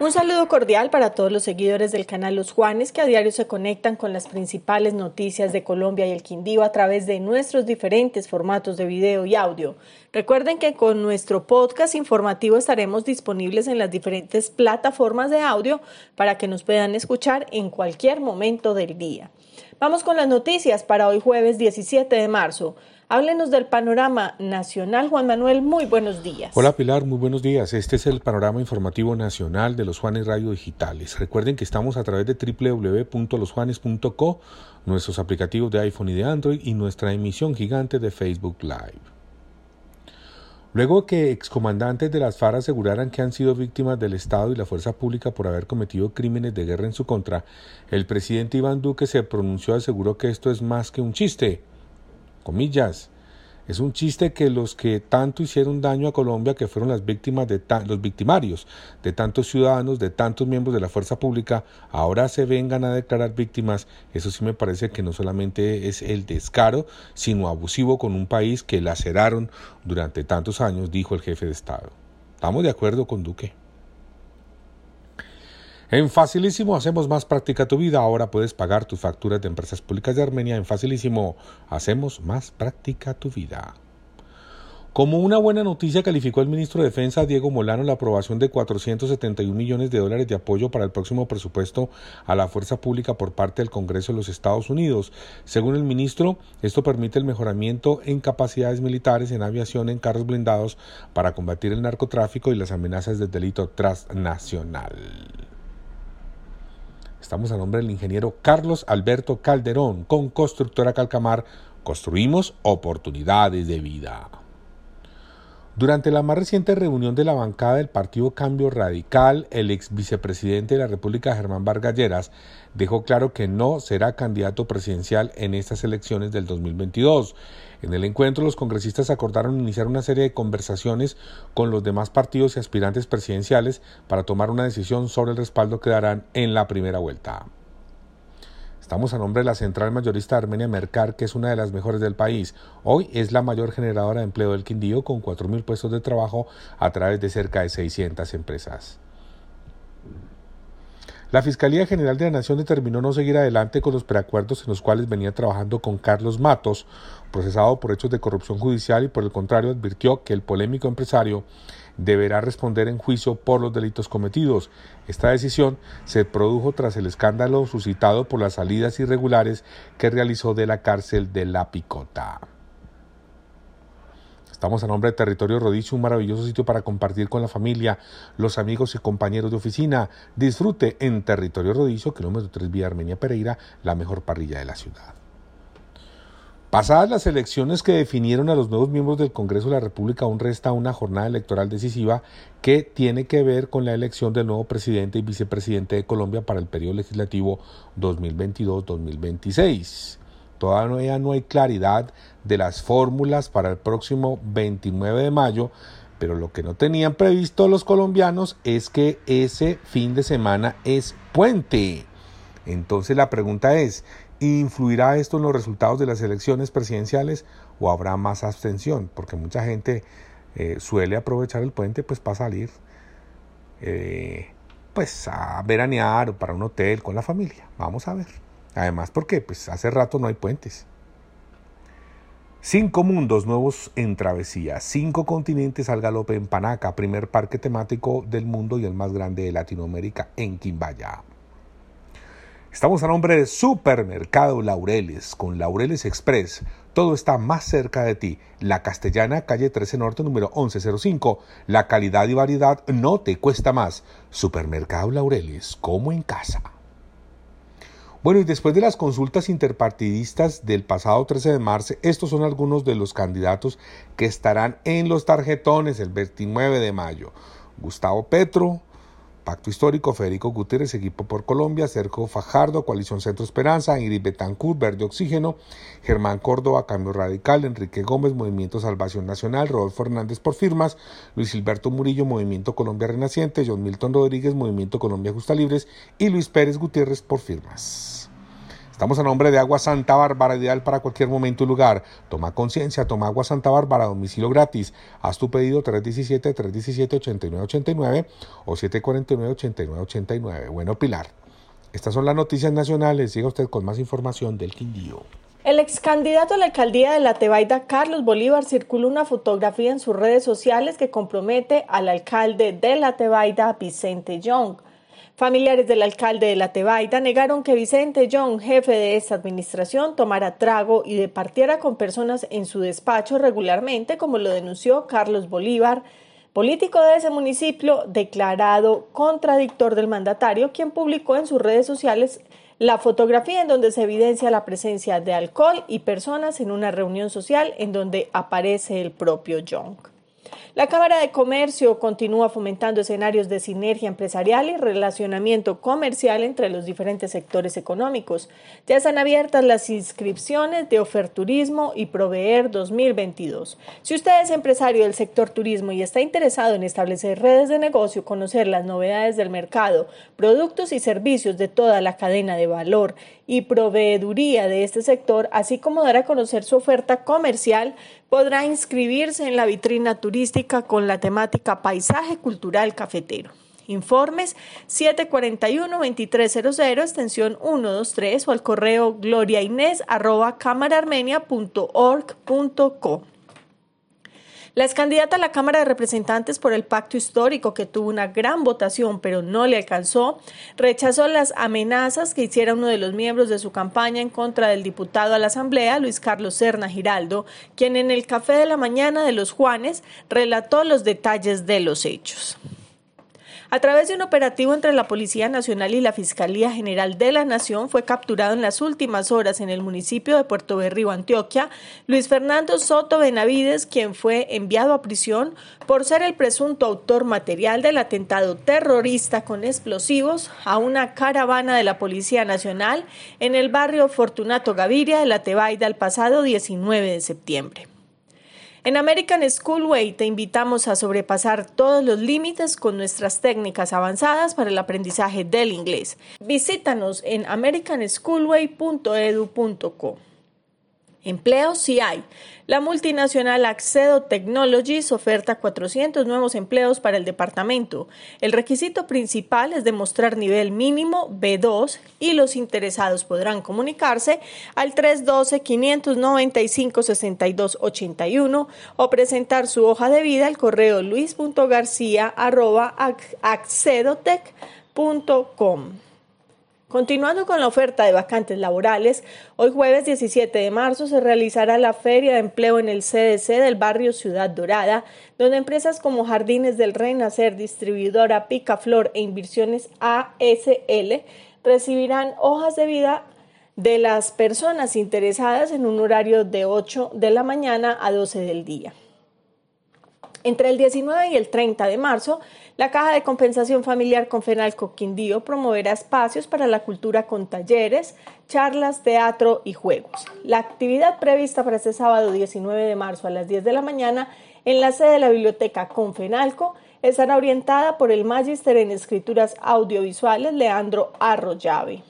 Un saludo cordial para todos los seguidores del canal Los Juanes que a diario se conectan con las principales noticias de Colombia y el Quindío a través de nuestros diferentes formatos de video y audio. Recuerden que con nuestro podcast informativo estaremos disponibles en las diferentes plataformas de audio para que nos puedan escuchar en cualquier momento del día. Vamos con las noticias para hoy jueves 17 de marzo. Háblenos del panorama nacional. Juan Manuel, muy buenos días. Hola Pilar, muy buenos días. Este es el panorama informativo nacional de los Juanes Radio Digitales. Recuerden que estamos a través de www.losjuanes.co, nuestros aplicativos de iPhone y de Android y nuestra emisión gigante de Facebook Live. Luego que excomandantes de las FARC aseguraran que han sido víctimas del Estado y la fuerza pública por haber cometido crímenes de guerra en su contra, el presidente Iván Duque se pronunció y aseguró que esto es más que un chiste comillas. Es un chiste que los que tanto hicieron daño a Colombia, que fueron las víctimas de los victimarios de tantos ciudadanos, de tantos miembros de la fuerza pública, ahora se vengan a declarar víctimas. Eso sí me parece que no solamente es el descaro, sino abusivo con un país que laceraron durante tantos años, dijo el jefe de Estado. Estamos de acuerdo con Duque. En Facilísimo hacemos más práctica tu vida. Ahora puedes pagar tus facturas de empresas públicas de Armenia. En Facilísimo hacemos más práctica tu vida. Como una buena noticia calificó el ministro de Defensa Diego Molano la aprobación de 471 millones de dólares de apoyo para el próximo presupuesto a la fuerza pública por parte del Congreso de los Estados Unidos. Según el ministro, esto permite el mejoramiento en capacidades militares en aviación en carros blindados para combatir el narcotráfico y las amenazas del delito transnacional. Estamos a nombre del ingeniero Carlos Alberto Calderón con Constructora Calcamar. Construimos oportunidades de vida. Durante la más reciente reunión de la bancada del Partido Cambio Radical, el ex vicepresidente de la República, Germán Vargas Lleras, dejó claro que no será candidato presidencial en estas elecciones del 2022. En el encuentro, los congresistas acordaron iniciar una serie de conversaciones con los demás partidos y aspirantes presidenciales para tomar una decisión sobre el respaldo que darán en la primera vuelta. Estamos a nombre de la central mayorista Armenia Mercar, que es una de las mejores del país. Hoy es la mayor generadora de empleo del Quindío, con 4.000 puestos de trabajo a través de cerca de 600 empresas. La Fiscalía General de la Nación determinó no seguir adelante con los preacuerdos en los cuales venía trabajando con Carlos Matos, procesado por hechos de corrupción judicial y por el contrario advirtió que el polémico empresario deberá responder en juicio por los delitos cometidos. Esta decisión se produjo tras el escándalo suscitado por las salidas irregulares que realizó de la cárcel de La Picota. Estamos a nombre de Territorio Rodicio, un maravilloso sitio para compartir con la familia, los amigos y compañeros de oficina. Disfrute en Territorio Rodicio, kilómetro 3 vía Armenia Pereira, la mejor parrilla de la ciudad. Pasadas las elecciones que definieron a los nuevos miembros del Congreso de la República, aún resta una jornada electoral decisiva que tiene que ver con la elección del nuevo presidente y vicepresidente de Colombia para el periodo legislativo 2022-2026. Todavía no hay claridad de las fórmulas para el próximo 29 de mayo, pero lo que no tenían previsto los colombianos es que ese fin de semana es puente. Entonces la pregunta es, ¿influirá esto en los resultados de las elecciones presidenciales o habrá más abstención? Porque mucha gente eh, suele aprovechar el puente pues para salir eh, pues a veranear o para un hotel con la familia. Vamos a ver. Además, porque pues hace rato no hay puentes. Cinco mundos nuevos en travesía, cinco continentes al galope en Panaca, primer parque temático del mundo y el más grande de Latinoamérica en Quimbaya. Estamos a nombre de Supermercado Laureles, con Laureles Express. Todo está más cerca de ti. La Castellana, calle 13 Norte, número 1105. La calidad y variedad no te cuesta más. Supermercado Laureles, como en casa. Bueno, y después de las consultas interpartidistas del pasado 13 de marzo, estos son algunos de los candidatos que estarán en los tarjetones el 29 de mayo. Gustavo Petro, Pacto Histórico, Federico Gutiérrez, Equipo por Colombia, Sergio Fajardo, Coalición Centro Esperanza, Ingrid Betancourt, Verde Oxígeno, Germán Córdoba, Cambio Radical, Enrique Gómez, Movimiento Salvación Nacional, Rodolfo Hernández por Firmas, Luis Gilberto Murillo, Movimiento Colombia Renaciente, John Milton Rodríguez, Movimiento Colombia Justa Libres y Luis Pérez Gutiérrez por Firmas. Estamos a nombre de Agua Santa Bárbara, ideal para cualquier momento y lugar. Toma conciencia, toma Agua Santa Bárbara, domicilio gratis. Haz tu pedido 317-317-8989 o 749-8989. Bueno, Pilar. Estas son las noticias nacionales. Siga usted con más información del Quindío. El ex candidato a la alcaldía de La Tebaida, Carlos Bolívar, circuló una fotografía en sus redes sociales que compromete al alcalde de La Tebaida, Vicente Young. Familiares del alcalde de La Tebaida negaron que Vicente Young, jefe de esta administración, tomara trago y departiera con personas en su despacho regularmente, como lo denunció Carlos Bolívar, político de ese municipio declarado contradictor del mandatario, quien publicó en sus redes sociales la fotografía en donde se evidencia la presencia de alcohol y personas en una reunión social en donde aparece el propio Young. La Cámara de Comercio continúa fomentando escenarios de sinergia empresarial y relacionamiento comercial entre los diferentes sectores económicos. Ya están abiertas las inscripciones de Oferturismo y Proveer 2022. Si usted es empresario del sector turismo y está interesado en establecer redes de negocio, conocer las novedades del mercado, productos y servicios de toda la cadena de valor y proveeduría de este sector, así como dar a conocer su oferta comercial, podrá inscribirse en la vitrina turística con la temática Paisaje Cultural Cafetero. Informes 741-2300, extensión 123 o al correo gloriainés arroba la ex candidata a la Cámara de Representantes por el Pacto Histórico, que tuvo una gran votación pero no le alcanzó, rechazó las amenazas que hiciera uno de los miembros de su campaña en contra del diputado a la Asamblea, Luis Carlos Serna Giraldo, quien en el Café de la Mañana de los Juanes relató los detalles de los hechos. A través de un operativo entre la Policía Nacional y la Fiscalía General de la Nación fue capturado en las últimas horas en el municipio de Puerto Berrío, Antioquia, Luis Fernando Soto Benavides, quien fue enviado a prisión por ser el presunto autor material del atentado terrorista con explosivos a una caravana de la Policía Nacional en el barrio Fortunato Gaviria de la Tebaida el pasado 19 de septiembre. En American Schoolway te invitamos a sobrepasar todos los límites con nuestras técnicas avanzadas para el aprendizaje del inglés. Visítanos en americanschoolway.edu.co. Empleos sí hay. La multinacional Accedo Technologies oferta 400 nuevos empleos para el departamento. El requisito principal es demostrar nivel mínimo B2 y los interesados podrán comunicarse al 312-595-6281 o presentar su hoja de vida al correo luis.garcía.accedotech.com. Continuando con la oferta de vacantes laborales, hoy jueves 17 de marzo se realizará la Feria de Empleo en el CDC del barrio Ciudad Dorada, donde empresas como Jardines del Renacer, distribuidora Picaflor e Inversiones ASL recibirán hojas de vida de las personas interesadas en un horario de 8 de la mañana a 12 del día. Entre el 19 y el 30 de marzo, la Caja de Compensación Familiar Confenalco Quindío promoverá espacios para la cultura con talleres, charlas, teatro y juegos. La actividad prevista para este sábado 19 de marzo a las 10 de la mañana en la sede de la Biblioteca Confenalco estará orientada por el Magister en Escrituras Audiovisuales Leandro Arroyave.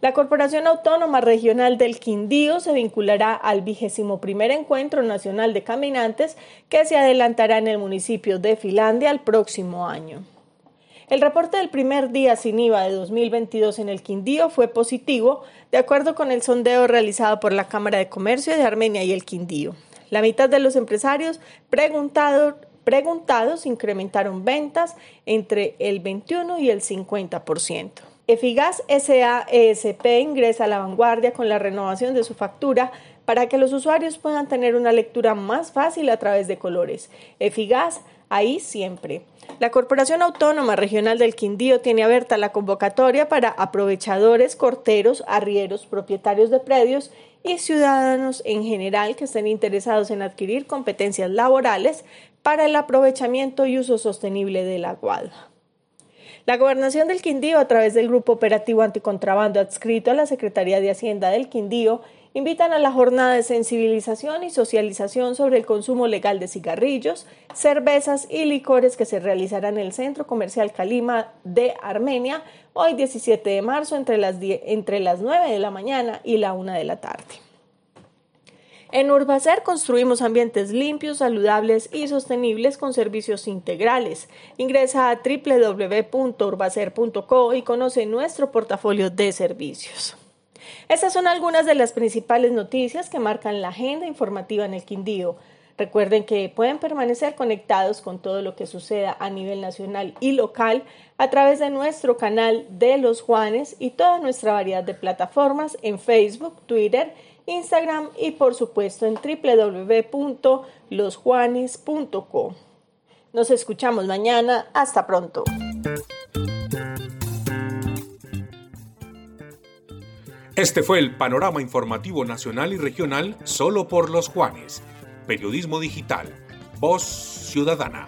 La Corporación Autónoma Regional del Quindío se vinculará al vigésimo primer Encuentro Nacional de Caminantes que se adelantará en el municipio de Finlandia el próximo año. El reporte del primer día sin IVA de 2022 en el Quindío fue positivo, de acuerdo con el sondeo realizado por la Cámara de Comercio de Armenia y el Quindío. La mitad de los empresarios preguntados, preguntados incrementaron ventas entre el 21 y el 50%. Efigas SAESP ingresa a la vanguardia con la renovación de su factura para que los usuarios puedan tener una lectura más fácil a través de colores. Efigas, ahí siempre. La Corporación Autónoma Regional del Quindío tiene abierta la convocatoria para aprovechadores, corteros, arrieros, propietarios de predios y ciudadanos en general que estén interesados en adquirir competencias laborales para el aprovechamiento y uso sostenible del aguado. La Gobernación del Quindío, a través del Grupo Operativo Anticontrabando adscrito a la Secretaría de Hacienda del Quindío, invitan a la jornada de sensibilización y socialización sobre el consumo legal de cigarrillos, cervezas y licores que se realizará en el Centro Comercial Calima de Armenia hoy 17 de marzo entre las, entre las 9 de la mañana y la 1 de la tarde. En Urbacer construimos ambientes limpios, saludables y sostenibles con servicios integrales. Ingresa a www.urbacer.co y conoce nuestro portafolio de servicios. Estas son algunas de las principales noticias que marcan la agenda informativa en el Quindío. Recuerden que pueden permanecer conectados con todo lo que suceda a nivel nacional y local a través de nuestro canal de los Juanes y toda nuestra variedad de plataformas en Facebook, Twitter, Instagram y por supuesto en www.losjuanes.co. Nos escuchamos mañana. Hasta pronto. Este fue el panorama informativo nacional y regional solo por los Juanes. Periodismo digital. Voz ciudadana.